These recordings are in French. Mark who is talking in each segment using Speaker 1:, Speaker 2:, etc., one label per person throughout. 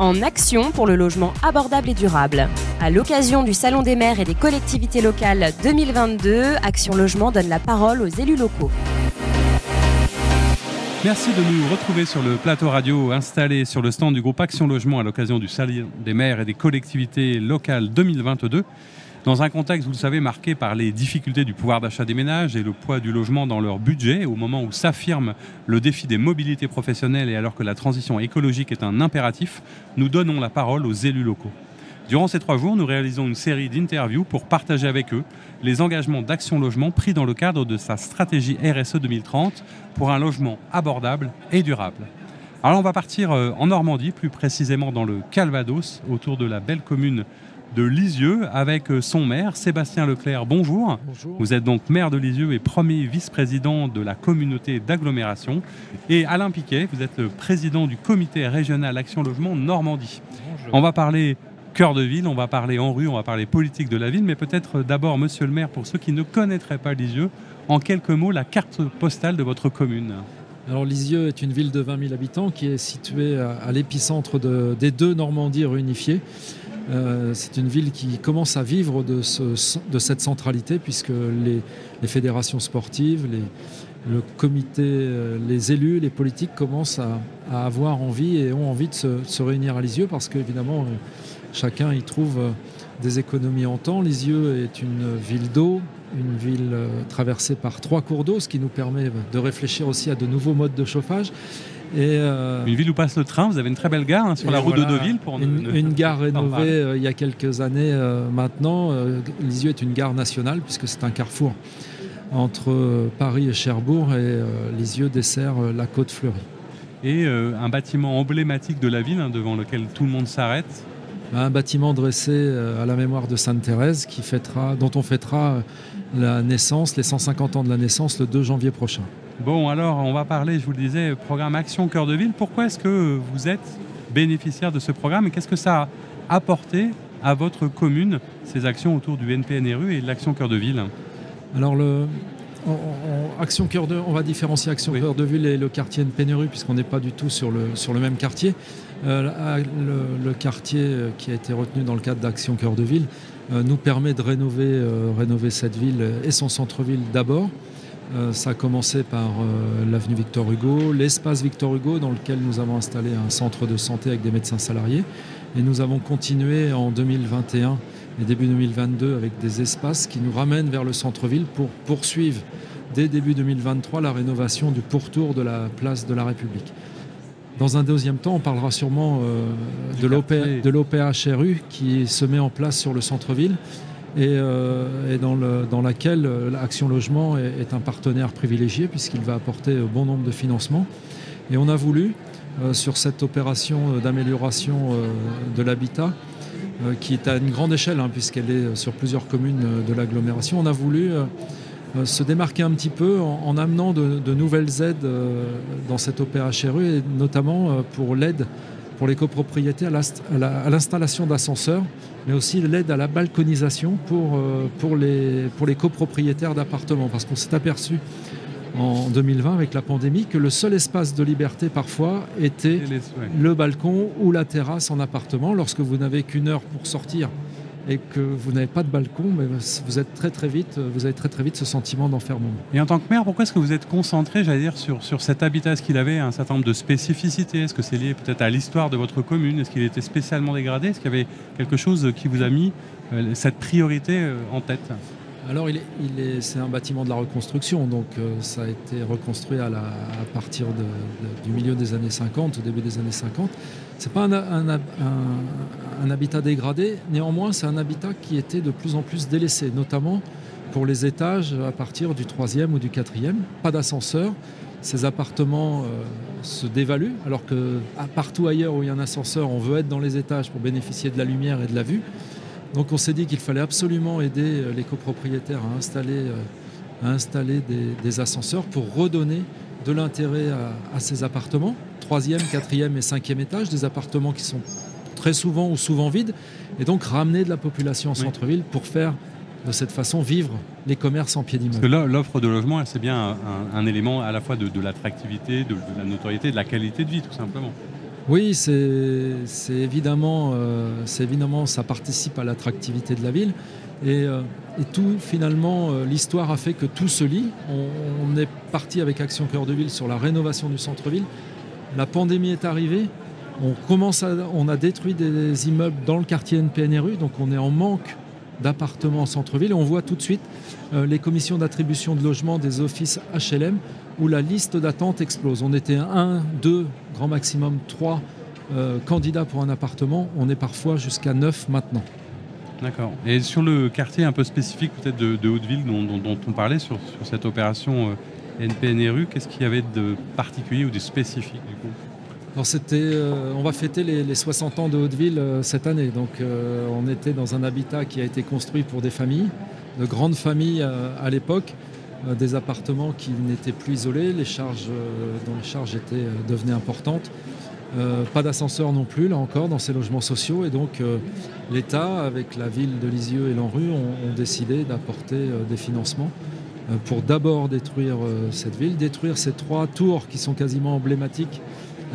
Speaker 1: en action pour le logement abordable et durable. À l'occasion du Salon des maires et des collectivités locales 2022, Action Logement donne la parole aux élus locaux.
Speaker 2: Merci de nous retrouver sur le plateau radio installé sur le stand du groupe Action Logement à l'occasion du Salon des maires et des collectivités locales 2022. Dans un contexte, vous le savez, marqué par les difficultés du pouvoir d'achat des ménages et le poids du logement dans leur budget, au moment où s'affirme le défi des mobilités professionnelles et alors que la transition écologique est un impératif, nous donnons la parole aux élus locaux. Durant ces trois jours, nous réalisons une série d'interviews pour partager avec eux les engagements d'Action Logement pris dans le cadre de sa stratégie RSE 2030 pour un logement abordable et durable. Alors on va partir euh, en Normandie, plus précisément dans le Calvados, autour de la belle commune de Lisieux, avec son maire, Sébastien Leclerc. Bonjour.
Speaker 3: Bonjour.
Speaker 2: Vous êtes donc maire de Lisieux et premier vice-président de la communauté d'agglomération. Et Alain Piquet, vous êtes le président du comité régional Action Logement Normandie.
Speaker 3: Bonjour.
Speaker 2: On va parler cœur de ville, on va parler en rue, on va parler politique de la ville, mais peut-être d'abord, monsieur le maire, pour ceux qui ne connaîtraient pas Lisieux, en quelques mots, la carte postale de votre commune.
Speaker 3: Alors Lisieux est une ville de 20 000 habitants qui est située à, à l'épicentre de- des deux Normandies réunifiées. Euh, c'est une ville qui commence à vivre de, ce- de cette centralité puisque les, fédérations sportives, le comité, euh, les élus, les politiques commencent à, avoir envie et ont envie de se, de se réunir à Lisieux parce qu'évidemment euh, chacun y trouve des économies en temps. Lisieux est une ville d'eau, une ville traversée par trois cours d'eau, ce qui nous permet de réfléchir aussi à de nouveaux modes de chauffage. Et, euh,
Speaker 2: Une ville où passe le train, vous avez une très belle gare hein, sur la route
Speaker 3: voilà,
Speaker 2: de Deauville. Pour ne-
Speaker 3: une,
Speaker 2: ne-
Speaker 3: une gare rénovée euh, il y a quelques années euh, maintenant. Lisieux est une gare nationale puisque c'est un carrefour entre Paris et Cherbourg et Lisieux dessert la côte fleurie.
Speaker 2: Et euh, un bâtiment emblématique de la ville hein, devant lequel tout le monde s'arrête.
Speaker 3: Un bâtiment dressé euh, à la mémoire de Sainte-Thérèse qui fêtera, dont on fêtera la naissance, les 150 ans de la naissance le 2 janvier prochain.
Speaker 2: Bon, alors on va parler, je vous le disais, programme Action Cœur de Ville. Pourquoi est-ce que vous êtes bénéficiaire de ce programme et qu'est-ce que ça a apporté à votre commune, ces actions autour du NPNRU et de l'Action Cœur de Ville?
Speaker 3: Alors, le, on, on- Action Cœur de, on va différencier Action
Speaker 2: Oui.
Speaker 3: Cœur de Ville et le quartier Pénéru, puisqu'on n'est pas du tout sur le, sur le même quartier. Euh, le, le quartier euh, qui a été retenu dans le cadre d'Action Cœur de Ville euh, nous permet de rénover, euh, rénover cette ville et son centre-ville d'abord. Euh, ça a commencé par euh, l'avenue Victor Hugo, l'espace Victor Hugo, dans lequel nous avons installé un centre de santé avec des médecins salariés. Et nous avons continué en 2021 et début 2022 avec des espaces qui nous ramènent vers le centre-ville pour poursuivre dès début 2023 la rénovation du pourtour de la place de la République. Dans un deuxième temps, on parlera sûrement euh, de l'OPHRU qui se met en place sur le centre-ville et, euh, et dans, le- dans laquelle euh, l'Action Logement est, un partenaire privilégié puisqu'il va apporter euh, bon nombre de financements. Et on a voulu, sur cette opération d'amélioration de l'habitat, qui est à une grande échelle, hein, puisqu'elle est sur plusieurs communes de l'agglomération, on a voulu se démarquer un petit peu en, en amenant de, de nouvelles aides dans cette OPHRU, et notamment pour l'aide pour les copropriétés à l'installation d'ascenseurs, mais aussi l'aide à la balconisation pour, euh, pour, les, pour les copropriétaires d'appartements, parce qu'on s'est aperçu en 2020 avec la pandémie que le seul espace de liberté parfois était
Speaker 2: Et les- ouais.
Speaker 3: le balcon ou la terrasse en appartement lorsque vous n'avez qu'une heure pour sortir et que vous n'avez pas de balcon, mais vous êtes très très vite, vous avez très très vite ce sentiment d'enfermement.
Speaker 2: Et en tant que maire, pourquoi est-ce que vous êtes concentré, j'allais dire, sur, sur cet habitat? Est-ce qu'il avait un certain nombre de spécificités? Est-ce que c'est lié peut-être à l'histoire de votre commune? Est-ce qu'il était spécialement dégradé? Est-ce qu'il y avait quelque chose qui vous a mis euh, cette priorité euh, en tête?
Speaker 3: Alors, il est, c'est un bâtiment de la reconstruction, donc euh, ça a été reconstruit à, la- à partir de- de- du milieu des années 50, au début des années 50. C'est pas un, habitat dégradé, néanmoins, c'est un habitat qui était de plus en plus délaissé, notamment pour les étages à partir du troisième ou du quatrième. Pas d'ascenseur. Ces appartements euh, se dévaluent, alors que partout ailleurs où il y a un ascenseur, on veut être dans les étages pour bénéficier de la lumière et de la vue. Donc on s'est dit qu'il fallait absolument aider euh, les copropriétaires à installer, euh, des, ascenseurs pour redonner de l'intérêt à ces appartements. Troisième, quatrième et cinquième étage, des appartements qui sont très souvent ou souvent vides, et donc ramener de la population en centre-ville pour faire de cette façon vivre les commerces en pied
Speaker 2: Parce
Speaker 3: d'immeuble.
Speaker 2: que là, l'offre de logement, c'est bien un, élément à la fois de, de l'attractivité, de, de la notoriété, de la qualité de vie, tout simplement.
Speaker 3: Oui, c'est évidemment, euh, évidemment, ça participe à l'attractivité de la ville. Et, euh, tout, finalement, euh, l'histoire a fait que tout se lie. On, est parti avec Action Cœur de Ville sur la rénovation du centre-ville. La pandémie est arrivée. On, a détruit des immeubles dans le quartier NPNRU, donc on est en manque d'appartements en centre-ville. On voit tout de suite les commissions d'attribution de logement des offices HLM où la liste d'attente explose. On était un, deux, grand maximum trois euh, candidats pour un appartement. On est parfois jusqu'à neuf maintenant.
Speaker 2: D'accord. Et sur le quartier un peu spécifique peut-être de, Haute-Ville dont, on parlait sur, cette opération euh, NPNRU, qu'est-ce qu'il y avait de particulier ou de spécifique du coup
Speaker 3: euh, on va fêter les, 60 ans de Haute-Ville cette année. Donc on était dans un habitat qui a été construit pour des familles, de grandes familles à l'époque. Euh, des appartements qui n'étaient plus isolés, les charges, euh, dont les charges étaient, euh, devenaient importantes. pas d'ascenseur non plus, là encore, dans ces logements sociaux. Et donc, l'État, avec la ville de Lisieux et l'ANRU, ont, décidé d'apporter des financements pour d'abord détruire cette ville, détruire ces trois tours qui sont quasiment emblématiques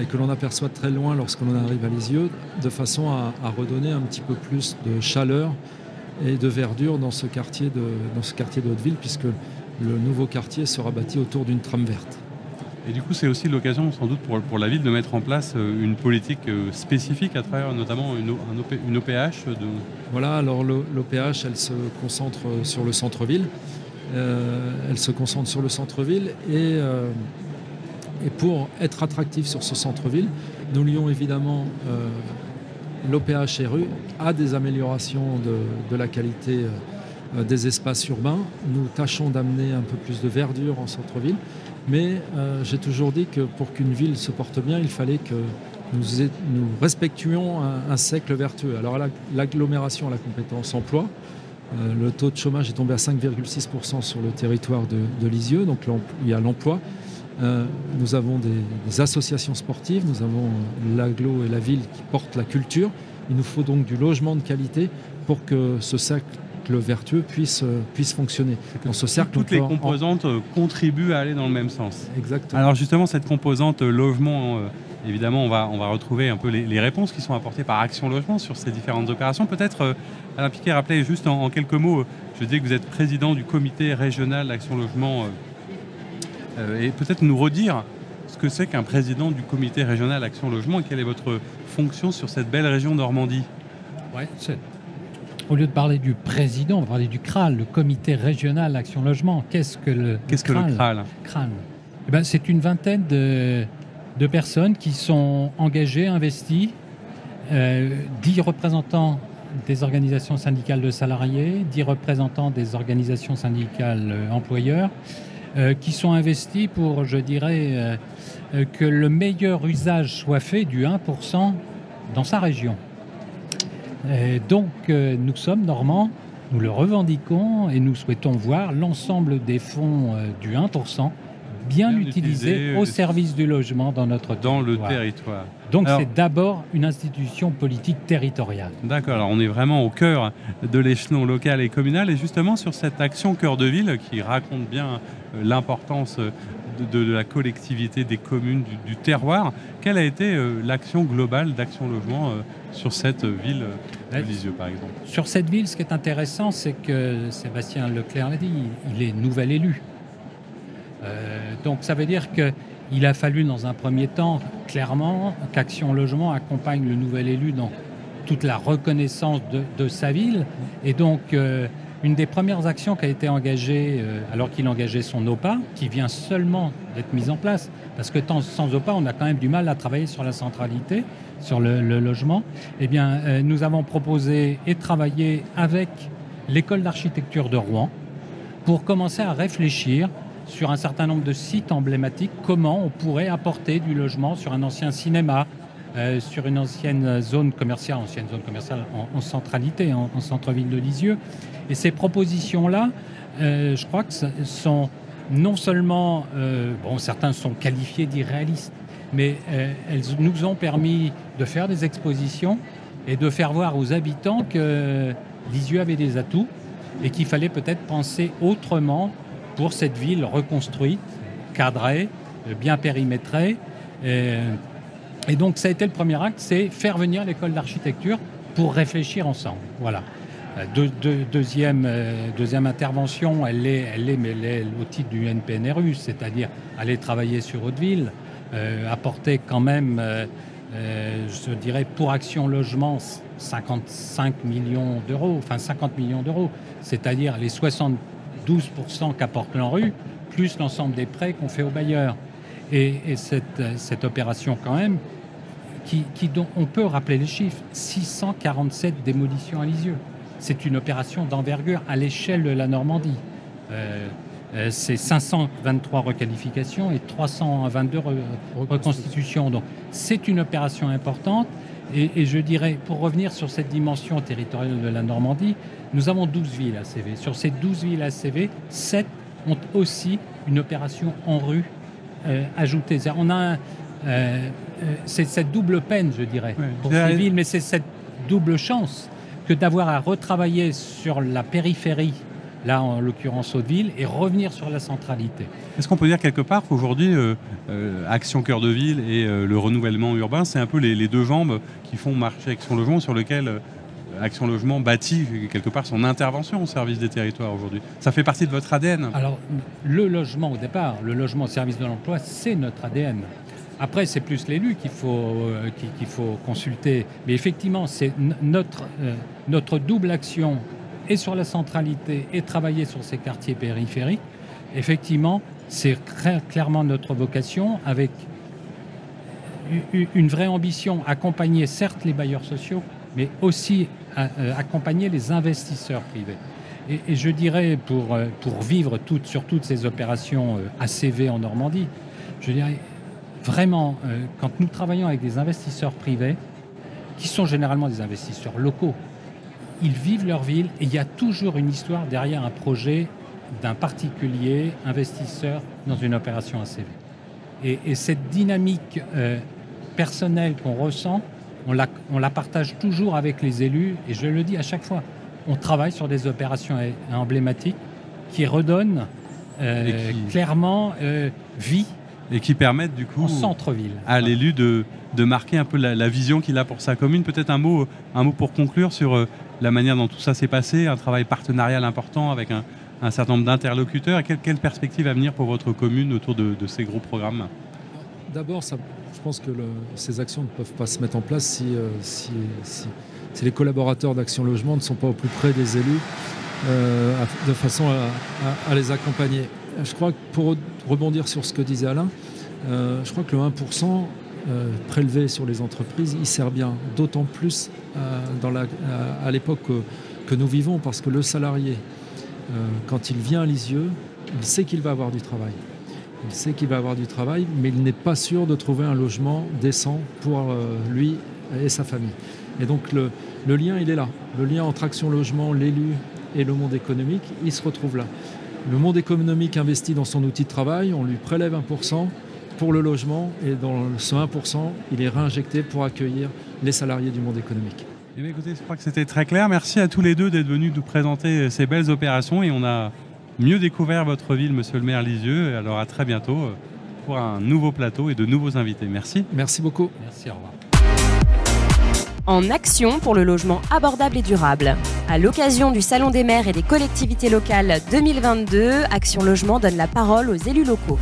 Speaker 3: et que l'on aperçoit très loin lorsqu'on arrive à Lisieux, de façon à, redonner un petit peu plus de chaleur et de verdure dans ce quartier de, dans ce quartier de Haute-Ville, puisque le nouveau quartier sera bâti autour d'une trame verte.
Speaker 2: Et du coup, c'est aussi l'occasion, sans doute, pour, pour, la ville de mettre en place euh, une politique euh, spécifique à travers notamment une, une OPH de...
Speaker 3: Voilà, alors l'OPH, elle se concentre sur le centre-ville. Euh, elle se concentre sur le centre-ville et, et, pour être attractif sur ce centre-ville, nous lions évidemment l'OPH RU à des améliorations de, de la qualité euh, des espaces urbains. Nous tâchons d'amener un peu plus de verdure en centre-ville. Mais euh, j'ai toujours dit que pour qu'une ville se porte bien, il fallait que nous, nous respectuions un, siècle vertueux. Alors l'agglomération la compétence emploi. Euh, le taux de chômage est tombé à 5,6% sur le territoire de, Lisieux, donc il y a l'emploi. nous avons des, des, associations sportives, nous avons l'agglo et la ville qui portent la culture. Il nous faut donc du logement de qualité pour que ce cercle le vertueux puisse, euh, puisse fonctionner.
Speaker 2: Dans ce cercle, toutes les composantes euh, contribuent à aller dans le même sens.
Speaker 3: Exactement.
Speaker 2: Alors justement, cette composante euh, logement, évidemment, on va, on va retrouver un peu les, réponses qui sont apportées par Action Logement sur ces différentes opérations. Peut-être, Alain Piquet, rappeler juste en, quelques mots, je dis que vous êtes président du comité régional d'Action Logement, et peut-être nous redire ce que c'est qu'un président du comité régional Action Logement et quelle est votre fonction sur cette belle région Normandie?
Speaker 4: Ouais, au lieu de parler du président, on va parler du CRAL, le Comité régional Action Logement. Qu'est-ce que le
Speaker 2: Qu'est-ce que le CRAL,
Speaker 4: eh ben, C'est une vingtaine de, personnes qui sont engagées, investies, euh, dix représentants des organisations syndicales de salariés, dix représentants des organisations syndicales euh, employeurs, euh, qui sont investis pour, je dirais, que le meilleur usage soit fait du 1% dans sa région. Donc nous sommes normands, nous le revendiquons et nous souhaitons voir l'ensemble des fonds du 1% bien, utilisés au service du logement dans notre
Speaker 2: dans le territoire.
Speaker 4: Donc c'est d'abord une institution politique territoriale.
Speaker 2: D'accord, alors on est vraiment au cœur de l'échelon local et communal et justement sur cette action cœur de ville qui raconte bien euh, l'importance de, la collectivité, des communes, du, terroir. Quelle a été euh, l'action globale d'Action Logement euh, sur cette ville de Lisieux, par exemple?
Speaker 4: Sur cette ville, ce qui est intéressant, c'est que Sébastien Leclerc l'a dit, il est nouvel élu. Euh, donc ça veut dire qu'il a fallu, dans un premier temps, clairement, qu'Action Logement accompagne le nouvel élu dans toute la reconnaissance de, sa ville. Et donc, une des premières actions qui a été engagée euh, alors qu'il engageait son OPA, qui vient seulement d'être mise en place, parce que sans OPA, on a quand même du mal à travailler sur la centralité, sur le, logement, eh bien, euh, nous avons proposé et travaillé avec l'école d'architecture de Rouen pour commencer à réfléchir sur un certain nombre de sites emblématiques, comment on pourrait apporter du logement sur un ancien cinéma, euh, sur une ancienne zone commerciale, ancienne zone commerciale en, centralité, en, centre-ville de Lisieux. Et ces propositions-là, euh, je crois que sont non seulement, euh, bon, certains sont qualifiés d'irréalistes, mais elles nous ont permis de faire des expositions et de faire voir aux habitants que Lisieux avait des atouts et qu'il fallait peut-être penser autrement pour cette ville reconstruite, cadrée, bien périmétrée Et donc ça a été le premier acte, c'est faire venir l'école d'architecture pour réfléchir ensemble. Voilà. Euh, deuxième, euh, deuxième intervention, elle est, elle est, au titre du NPNRU, c'est-à-dire aller travailler sur Hauteville, euh, apporter quand même, je dirais, pour Action Logement, 55 millions d'euros, enfin 50 millions d'euros, c'est-à-dire les 72% qu'apporte l'ANRU, plus l'ensemble des prêts qu'on fait aux bailleurs. Et, cette, cette, opération quand même, qui, qui, on peut rappeler les chiffres, 647 démolitions à Lisieux c'est une opération d'envergure à l'échelle de la Normandie. Euh, c'est 523 requalifications et 322 reconstitutions. Donc c'est une opération importante. Et, je dirais, pour revenir sur cette dimension territoriale de la Normandie, nous avons 12 villes ACV. Sur ces 12 villes ACV, 7 ont aussi une opération en rue euh, ajoutée. On a c'est cette double peine, je dirais, pour ces villes, mais c'est cette double chance que d'avoir à retravailler sur la périphérie, là en l'occurrence Hauteville, et revenir sur la centralité.
Speaker 2: Est-ce qu'on peut dire quelque part qu'aujourd'hui, euh, euh, Action Cœur de Ville et euh, le renouvellement urbain, c'est un peu les, deux jambes qui font marcher Action Logement, sur lequel Action Logement bâtit quelque part son intervention au service des territoires aujourd'hui? Ça fait partie de votre ADN
Speaker 4: Alors, le logement au départ, le logement au service de l'emploi, c'est notre ADN. Après, c'est plus l'élu qu'il faut, qu'il faut consulter. Mais effectivement, c'est notre, notre double action et sur la centralité et travailler sur ces quartiers périphériques. Effectivement, c'est clairement notre vocation avec une vraie ambition, accompagner certes les bailleurs sociaux, mais aussi euh, accompagner les investisseurs privés. Et, je dirais, pour, pour vivre sur toutes ces opérations ACV en Normandie, je dirais, vraiment, euh, quand nous travaillons avec des investisseurs privés, qui sont généralement des investisseurs locaux, ils vivent leur ville et il y a toujours une histoire derrière un projet d'un particulier investisseur dans une opération ACV. Et, et cette dynamique euh, personnelle qu'on ressent, on la, on la, partage toujours avec les élus et je le dis à chaque fois. On travaille sur des opérations emblématiques qui redonnent euh, clairement vie
Speaker 2: et qui permettent du coup
Speaker 4: centre-ville
Speaker 2: à l'élu de, de, marquer un peu la, vision qu'il a pour sa commune. Peut-être un mot, un mot pour conclure sur euh, la manière dont tout ça s'est passé, un travail partenarial important avec un, certain nombre d'interlocuteurs. Quelle, quelle, perspective à venir pour votre commune autour de, ces gros programmes?
Speaker 3: D'abord, je pense que ces actions ne peuvent pas se mettre en place si, euh, si, les collaborateurs d'Action Logement ne sont pas au plus près des élus euh, de façon à, à les accompagner je crois que pour rebondir sur ce que disait Alain, euh, je crois que le 1% euh, prélevé sur les entreprises, il sert bien, d'autant plus euh, la, à l'époque que, nous vivons, parce que le salarié, quand il vient à Lisieux, il sait qu'il va avoir du travail. Il sait qu'il va avoir du travail, mais il n'est pas sûr de trouver un logement décent pour lui et sa famille. Et donc le, le lien, il est là. Le lien entre Action Logement, l'élu et le monde économique, il se retrouve là. Le monde économique investit dans son outil de travail, on lui prélève 1% pour le logement et dans ce 1%, il est réinjecté pour accueillir les salariés du monde économique.
Speaker 2: Eh écoutez, je crois que c'était très clair. Merci à tous les deux d'être venus nous présenter ces belles opérations et on a mieux découvert votre ville, monsieur le maire Lisieux. Alors à très bientôt pour un nouveau plateau et de nouveaux invités. Merci.
Speaker 3: Merci beaucoup.
Speaker 4: Merci, au revoir
Speaker 1: en action pour le logement abordable et durable. À l'occasion du Salon des maires et des collectivités locales 2022, Action Logement donne la parole aux élus locaux.